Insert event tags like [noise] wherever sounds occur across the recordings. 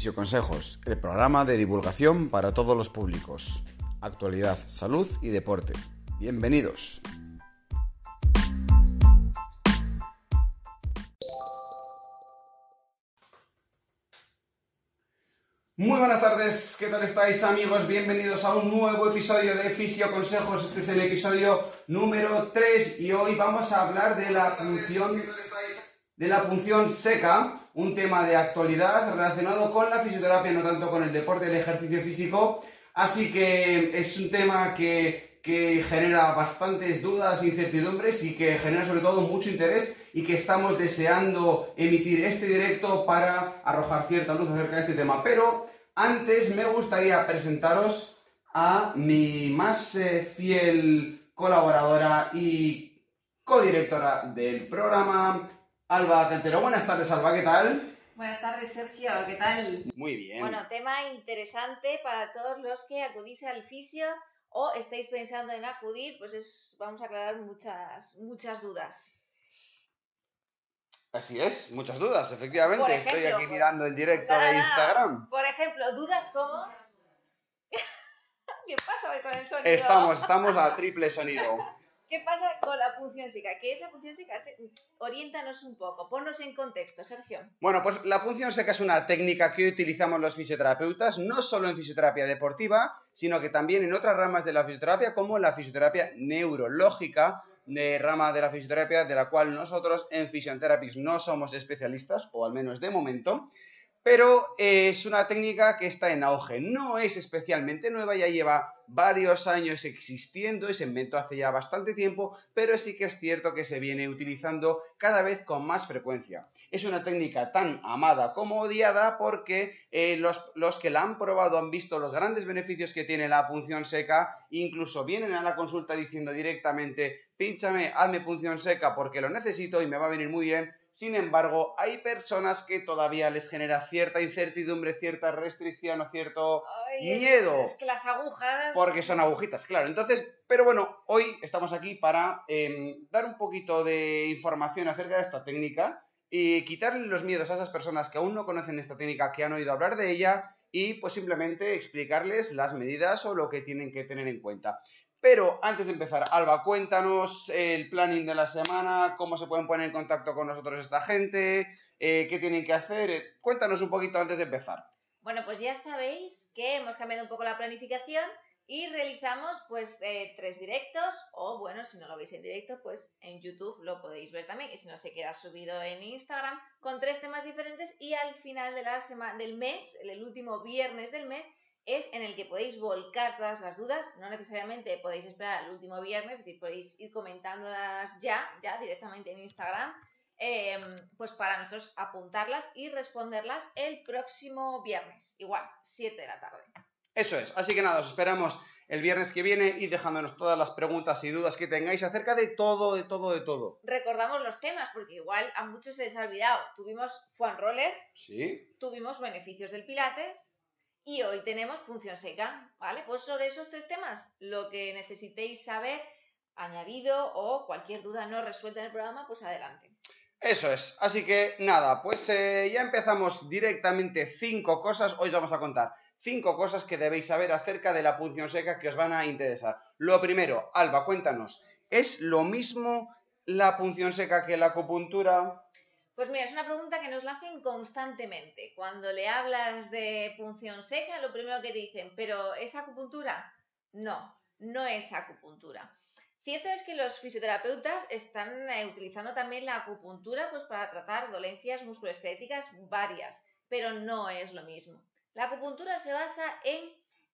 Fisioconsejos, el programa de divulgación para todos los públicos. Actualidad, salud y deporte. Bienvenidos. Muy buenas tardes, ¿qué tal estáis amigos? Bienvenidos a un nuevo episodio de Fisio Consejos. Este es el episodio número 3 y hoy vamos a hablar de la función de la punción seca, un tema de actualidad relacionado con la fisioterapia, no tanto con el deporte, el ejercicio físico. Así que es un tema que, que genera bastantes dudas, incertidumbres y que genera sobre todo mucho interés y que estamos deseando emitir este directo para arrojar cierta luz acerca de este tema. Pero antes me gustaría presentaros a mi más eh, fiel colaboradora y codirectora del programa, Alba Cantero. Buenas tardes, Alba, ¿qué tal? Buenas tardes, Sergio, ¿qué tal? Muy bien. Bueno, tema interesante para todos los que acudís al fisio o estáis pensando en acudir, pues es- vamos a aclarar muchas, muchas dudas. Así es, muchas dudas, efectivamente. Por Estoy aquí mirando el directo de. Instagram. Por ejemplo, dudas como... [laughs] ¿Qué pasa hoy con el sonido? Estamos, estamos a triple sonido. ¿Qué pasa con la punción seca? ¿Qué es la punción seca? Se- Oriéntanos un poco, ponnos en contexto, Sergio. Bueno, pues la punción seca es una técnica que utilizamos los fisioterapeutas, no solo en fisioterapia deportiva, sino que también en otras ramas de la fisioterapia, como la fisioterapia neurológica, de rama de la fisioterapia de la cual nosotros en Physiotherapies no somos especialistas, o al menos de momento, pero eh, es una técnica que está en auge. No es especialmente nueva, ya lleva varios años existiendo y se inventó hace ya bastante tiempo, pero sí que es cierto que se viene utilizando cada vez con más frecuencia. Es una técnica tan amada como odiada porque eh, los, los que la han probado han visto los grandes beneficios que tiene la punción seca, incluso vienen a la consulta diciendo directamente, pínchame, hazme punción seca porque lo necesito y me va a venir muy bien. Sin embargo, hay personas que todavía les genera cierta incertidumbre, cierta restricción o cierto Ay, Miedo. Es que las agujas... porque son agujitas, claro. Entonces, pero bueno, hoy estamos aquí para eh, dar un poquito de información acerca de esta técnica y quitarle los miedos a esas personas que aún no conocen esta técnica, que han oído hablar de ella y pues simplemente explicarles las medidas o lo que tienen que tener en cuenta. Pero antes de empezar, Alba, cuéntanos el planning de la semana, cómo se pueden poner en contacto con nosotros esta gente, eh, qué tienen que hacer. eh, cuéntanos un poquito antes de empezar. Bueno, pues ya sabéis que hemos cambiado un poco la planificación y realizamos pues eh, tres directos o bueno, si no lo veis en directo, pues en YouTube lo podéis ver también y si no se queda subido en Instagram con tres temas diferentes y al final de la semana del mes, el último viernes del mes, es en el que podéis volcar todas las dudas, no necesariamente podéis esperar al último viernes, es decir, podéis ir comentándolas ya, ya directamente en Instagram em, pues para nosotros apuntarlas y responderlas el próximo viernes, igual, 7 de la tarde. Eso es, así que nada, os esperamos el viernes que viene y dejándonos todas las preguntas y dudas que tengáis acerca de todo, de todo, de todo. Recordamos los temas, porque igual a muchos se les ha olvidado. Tuvimos Juan Roller, Sí, tuvimos beneficios del Pilates y hoy tenemos punción seca, ¿vale? Pues sobre esos tres temas, lo que necesitéis saber, añadido o cualquier duda no resuelta en el programa, pues adelante. eso es. Así que nada, pues eh, ya empezamos directamente cinco cosas. Hoy os vamos a contar cinco cosas que debéis saber acerca de la punción seca que os van a interesar. Lo primero, Alba, cuéntanos, ¿es lo mismo la punción seca que la acupuntura? Pues mira, es una pregunta que nos la hacen constantemente. Cuando le hablas de punción seca, lo primero que te dicen, ¿pero es acupuntura? No, no es acupuntura. Cierto es que los fisioterapeutas están eh, utilizando también la acupuntura pues, para tratar dolencias musculoesqueléticas varias, pero no es lo mismo. La acupuntura se basa en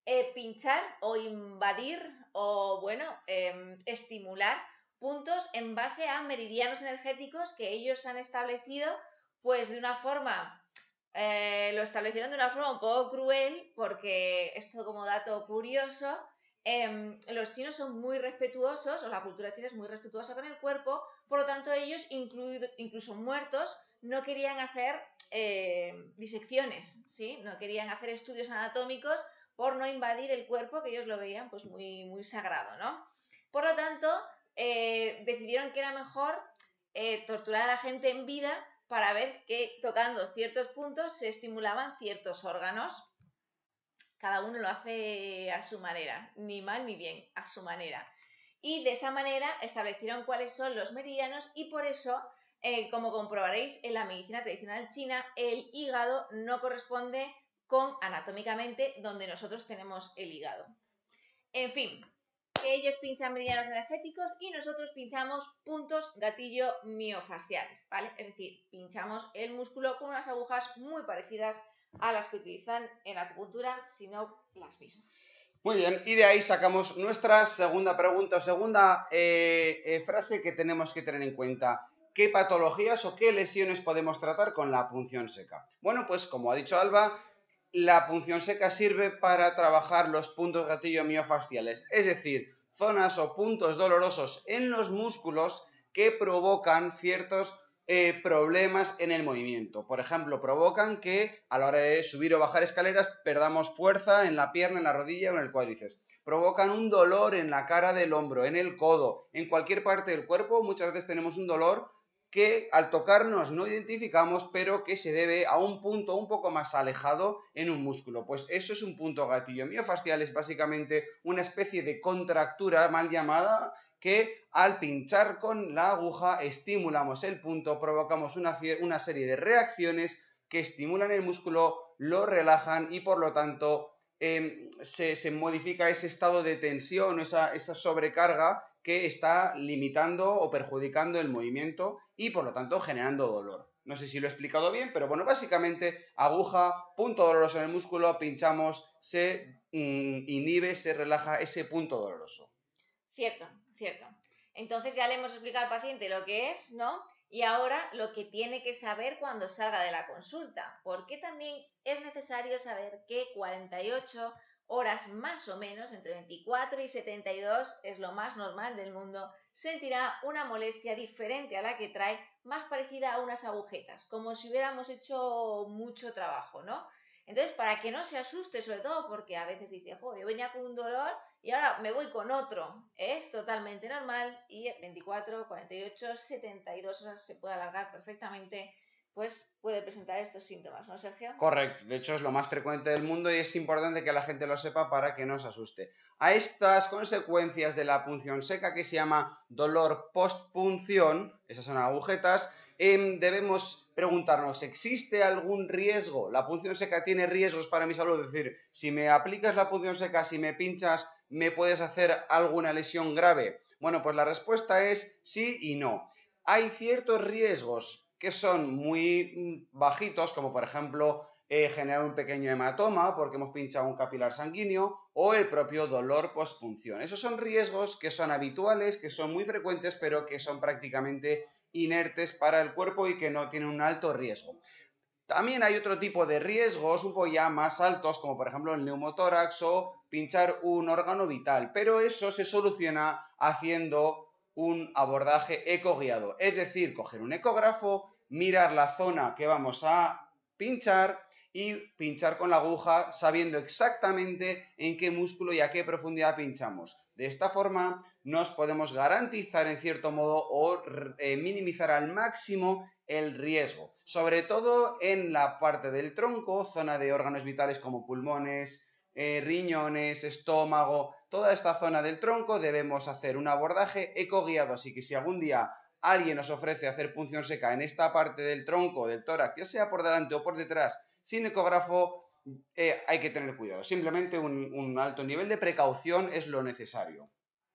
eh, pinchar o invadir o, bueno, em, estimular puntos en base a meridianos energéticos que ellos han establecido, pues de una forma, eh, lo establecieron de una forma un poco cruel, porque esto como dato curioso, em, los chinos son muy respetuosos, o la cultura china es muy respetuosa con el cuerpo, por lo tanto ellos, incluido- incluso muertos, no querían hacer eh, disecciones, ¿sí? No querían hacer estudios anatómicos por no invadir el cuerpo, que ellos lo veían pues muy, muy sagrado, ¿no? Por lo tanto, eh, decidieron que era mejor eh, torturar a la gente en vida para ver que tocando ciertos puntos se estimulaban ciertos órganos. Cada uno lo hace a su manera, ni mal ni bien, a su manera. Y de esa manera establecieron cuáles son los meridianos y por eso, eh, como comprobaréis en la medicina tradicional china, el hígado no corresponde con anatómicamente donde nosotros tenemos el hígado. En fin, que ellos pinchan meridianos energéticos y nosotros pinchamos puntos gatillo miofasciales, ¿vale? Es decir, pinchamos el músculo con unas agujas muy parecidas a las que utilizan en acupuntura, sino las mismas. Muy bien, y de ahí sacamos nuestra segunda pregunta, segunda eh, eh, frase que tenemos que tener en cuenta. ¿Qué patologías o qué lesiones podemos tratar con la punción seca? Bueno, pues como ha dicho Alba, la punción seca sirve para trabajar los puntos gatillo miofasciales, es decir, zonas o puntos dolorosos en los músculos que provocan ciertos eh, problemas en el movimiento. Por ejemplo, provocan que a la hora de subir o bajar escaleras perdamos fuerza en la pierna, en la rodilla o en el cuádriceps. Provocan un dolor en la cara del hombro, en el codo, en cualquier parte del cuerpo. Muchas veces tenemos un dolor que al tocarnos no identificamos, pero que se debe a un punto un poco más alejado en un músculo. Pues eso es un punto gatillo miofascial, es básicamente una especie de contractura mal llamada que al pinchar con la aguja estimulamos el punto, provocamos una, una serie de reacciones que estimulan el músculo, lo relajan y por lo tanto em, se, modifica ese estado de tensión, esa, esa sobrecarga que está limitando o perjudicando el movimiento y por lo tanto generando dolor. No sé si lo he explicado bien, pero bueno, básicamente aguja, punto doloroso en el músculo, pinchamos, se mm, inhibe, se relaja ese punto doloroso. Cierto, cierto. Entonces ya le hemos explicado al paciente lo que es, ¿no? Y ahora lo que tiene que saber cuando salga de la consulta, porque también es necesario saber que 48 horas más o menos, entre 24 y 72 es lo más normal del mundo, sentirá una molestia diferente a la que trae, más parecida a unas agujetas, como si hubiéramos hecho mucho trabajo, ¿no? Entonces, para que no se asuste, sobre todo porque a veces dice, jo, yo venía con un dolor y ahora me voy con otro, es totalmente normal y 24, 48, 72 horas se puede alargar perfectamente pues puede presentar estos síntomas, ¿no, Sergio? Correcto, de hecho es lo más frecuente del mundo y es importante que la gente lo sepa para que no se asuste. A estas consecuencias de la punción seca, que se llama dolor postpunción, esas son agujetas, em, debemos preguntarnos, ¿existe algún riesgo? ¿La punción seca tiene riesgos para mi salud? Es decir, si me aplicas la punción seca, si me pinchas, ¿me puedes hacer alguna lesión grave? Bueno, pues la respuesta es sí y no. Hay ciertos riesgos que son muy mm, bajitos, como por ejemplo eh, generar un pequeño hematoma porque hemos pinchado un capilar sanguíneo o el propio dolor postpunción. Esos son riesgos que son habituales, que son muy frecuentes, pero que son prácticamente inertes para el cuerpo y que no tienen un alto riesgo. También hay otro tipo de riesgos un poco ya más altos, como por ejemplo el neumotórax o pinchar un órgano vital, pero eso se soluciona haciendo un abordaje eco-guiado, es decir, coger un ecógrafo, mirar la zona que vamos a pinchar y pinchar con la aguja sabiendo exactamente en qué músculo y a qué profundidad pinchamos. De esta forma nos podemos garantizar en cierto modo o eh, minimizar al máximo el riesgo, sobre todo en la parte del tronco, zona de órganos vitales como pulmones, eh, riñones, estómago, toda esta zona del tronco debemos hacer un abordaje ecoguiado, así que si algún día alguien nos ofrece hacer punción seca en esta parte del tronco, del tórax, ya sea por delante o por detrás, sin ecógrafo, eh, hay que tener cuidado. Simplemente un, un alto nivel de precaución es lo necesario.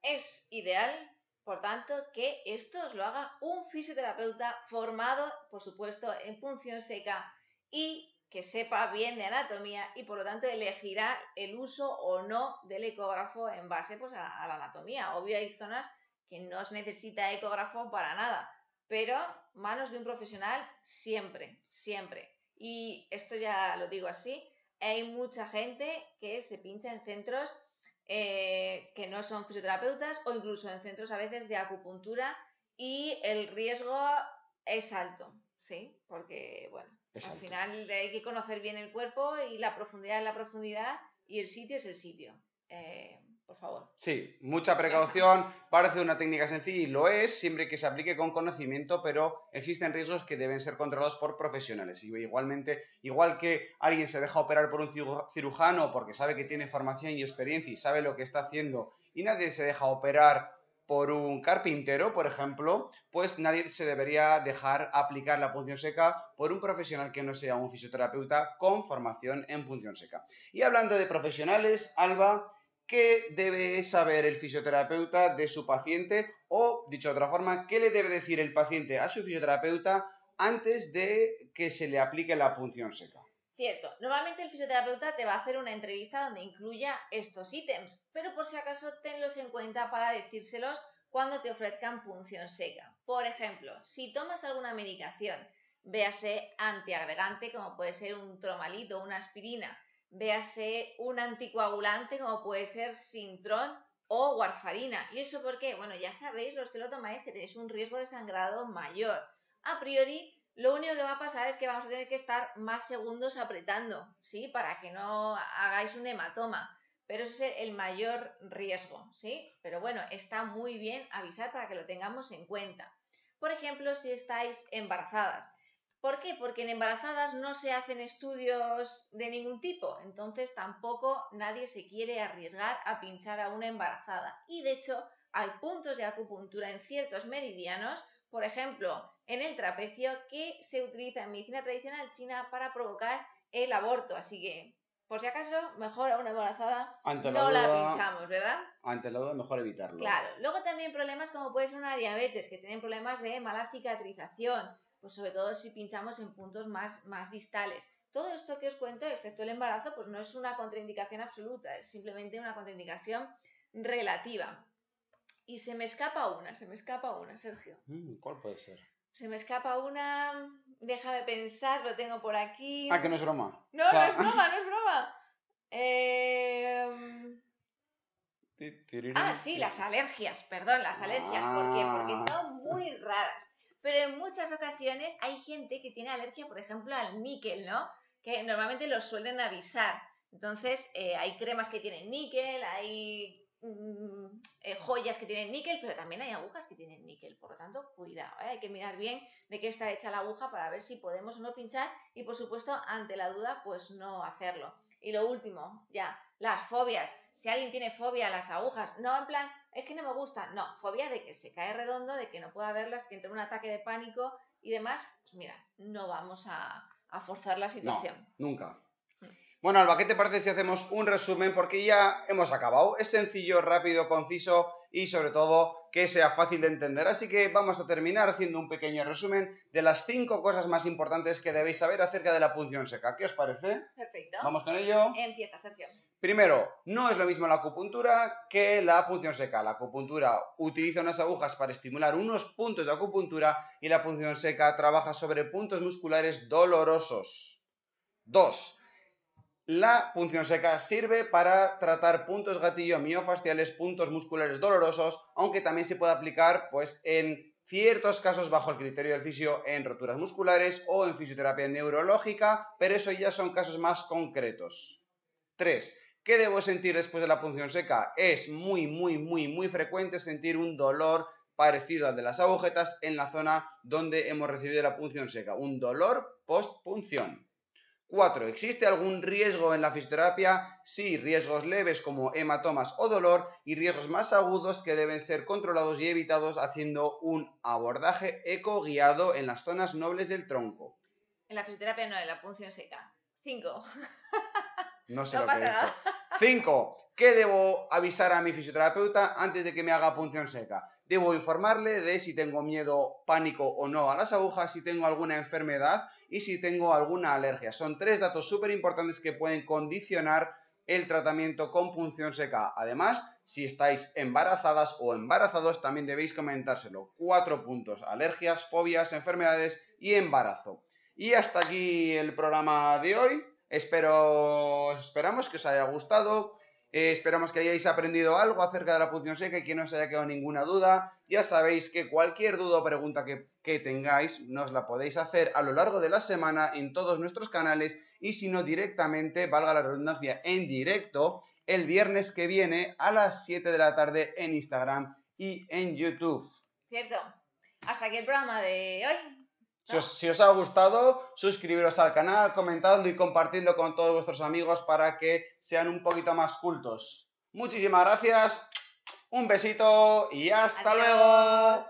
Es ideal por tanto, que esto os lo haga un fisioterapeuta formado, por supuesto, en punción seca y que sepa bien de anatomía y por lo tanto elegirá el uso o no del ecógrafo en base pues, a, la anatomía. Obvio hay zonas que no se necesita ecógrafo para nada, pero manos de un profesional siempre, siempre. Y esto ya lo digo así, hay mucha gente que se pincha en centros eh, que no son fisioterapeutas o incluso en centros a veces de acupuntura y el riesgo es alto, ¿sí? Porque, bueno, al final hay que conocer bien el cuerpo y la profundidad es la profundidad y el sitio es el sitio. Eh, por favor. Sí, mucha precaución, parece una técnica sencilla y lo es, siempre que se aplique con conocimiento, pero existen riesgos que deben ser controlados por profesionales. Y igualmente, igual que alguien se deja operar por un cirujano porque sabe que tiene formación y experiencia y sabe lo que está haciendo, y nadie se deja operar por un carpintero, por ejemplo, pues nadie se debería dejar aplicar la punción seca por un profesional que no sea un fisioterapeuta con formación en punción seca. Y hablando de profesionales, Alba, qué debe saber el fisioterapeuta de su paciente o, dicho de otra forma, qué le debe decir el paciente a su fisioterapeuta antes de que se le aplique la punción seca. Cierto, normalmente el fisioterapeuta te va a hacer una entrevista donde incluya estos ítems, pero por si acaso tenlos en cuenta para decírselos cuando te ofrezcan punción seca. Por ejemplo, si tomas alguna medicación, véase antiagregante como puede ser un tromalito o una aspirina, véase un anticoagulante como puede ser Sintron o warfarina. ¿Y eso por qué? Bueno, ya sabéis los que lo tomáis que tenéis un riesgo de sangrado mayor. A priori, lo único que va a pasar es que vamos a tener que estar más segundos apretando, ¿sí? Para que no hagáis un hematoma. Pero ese es el mayor riesgo, ¿sí? Pero bueno, está muy bien avisar para que lo tengamos en cuenta. Por ejemplo, si estáis embarazadas, ¿Por qué? Porque en embarazadas no se hacen estudios de ningún tipo, entonces tampoco nadie se quiere arriesgar a pinchar a una embarazada. Y de hecho, hay puntos de acupuntura en ciertos meridianos, por ejemplo, en el trapecio, que se utiliza en medicina tradicional china para provocar el aborto. Así que, por si acaso, mejor a una embarazada no la pinchamos, ¿verdad? Ante la duda, mejor evitarlo. Claro. Luego también problemas como puede ser una diabetes, que tienen problemas de mala cicatrización pues sobre todo si pinchamos en puntos más, más distales. Todo esto que os cuento, excepto el embarazo, pues no es una contraindicación absoluta, es simplemente una contraindicación relativa. Y se me escapa una, se me escapa una, Sergio. Mm, ¿Cuál puede ser? Se me escapa una, déjame pensar, lo tengo por aquí. Ah, que no es broma. No, no es [laughs] broma, no es broma. Em, ah, sí, las alergias, perdón, las alergias. ¿Por qué? Porque ah. son muy raras. Pero en muchas ocasiones hay gente que tiene alergia, por ejemplo, al níquel, ¿no? Que normalmente los suelen avisar. Entonces, eh, hay cremas que tienen níquel, hay mm, eh, joyas que tienen níquel, pero también hay agujas que tienen níquel. Por lo tanto, cuidado, ¿eh? hay que mirar bien de qué está hecha la aguja para ver si podemos o no pinchar y, por supuesto, ante la duda, pues no hacerlo. Y lo último, ya, las fobias. Si alguien tiene fobia a las agujas, no en plan, es que no me gusta. No, fobia de que se cae redondo, de que no pueda verlas, que entre un ataque de pánico y demás. Pues mira, no vamos a, forzar la situación. No, nunca. Bueno, Alba, ¿qué te parece si hacemos un resumen? Porque ya hemos acabado. Es sencillo, rápido, conciso y sobre todo que sea fácil de entender. Así que vamos a terminar haciendo un pequeño resumen de las cinco cosas más importantes que debéis saber acerca de la punción seca. ¿Qué os parece? Perfecto. Vamos con ello. Empieza, Sergio. Primero, no es lo mismo la acupuntura que la punción seca. La acupuntura utiliza unas agujas para estimular unos puntos de acupuntura y la punción seca trabaja sobre puntos musculares dolorosos. Dos, la punción seca sirve para tratar puntos gatillo miofasciales, puntos musculares dolorosos, aunque también se puede aplicar pues, en ciertos casos bajo el criterio del fisio en roturas musculares o en fisioterapia neurológica, pero eso ya son casos más concretos. 3. ¿Qué debo sentir después de la punción seca? Es muy, muy, muy, muy frecuente sentir un dolor parecido al de las agujetas en la zona donde hemos recibido la punción seca. Un dolor post-punción. 4. ¿Existe algún riesgo en la fisioterapia? Sí, riesgos leves como hematomas o dolor y riesgos más agudos que deben ser controlados y evitados haciendo un abordaje eco guiado en las zonas nobles del tronco. En la fisioterapia no, en la punción seca. 5. No sé [laughs] lo que he dicho. Cinco, ¿qué debo avisar a mi fisioterapeuta antes de que me haga punción seca? Debo informarle de si tengo miedo, pánico o no a las agujas, si tengo alguna enfermedad y si tengo alguna alergia. Son tres datos súper importantes que pueden condicionar el tratamiento con punción seca. Además, si estáis embarazadas o embarazados, también debéis comentárselo. Cuatro puntos, alergias, fobias, enfermedades y embarazo. Y hasta aquí el programa de hoy. Espero, esperamos que os haya gustado Eh, esperamos que hayáis aprendido algo acerca de la punción seca y que no os haya quedado ninguna duda. Ya sabéis que cualquier duda o pregunta que, que, tengáis nos la podéis hacer a lo largo de la semana en todos nuestros canales y si no directamente, valga la redundancia, en directo el viernes que viene a las 7 de la tarde en Instagram y en YouTube. Cierto. Hasta aquí el programa de hoy. Si os, ha gustado, suscribiros al canal, comentando y compartiendo con todos vuestros amigos para que sean un poquito más cultos. Muchísimas gracias, un besito y hasta luego.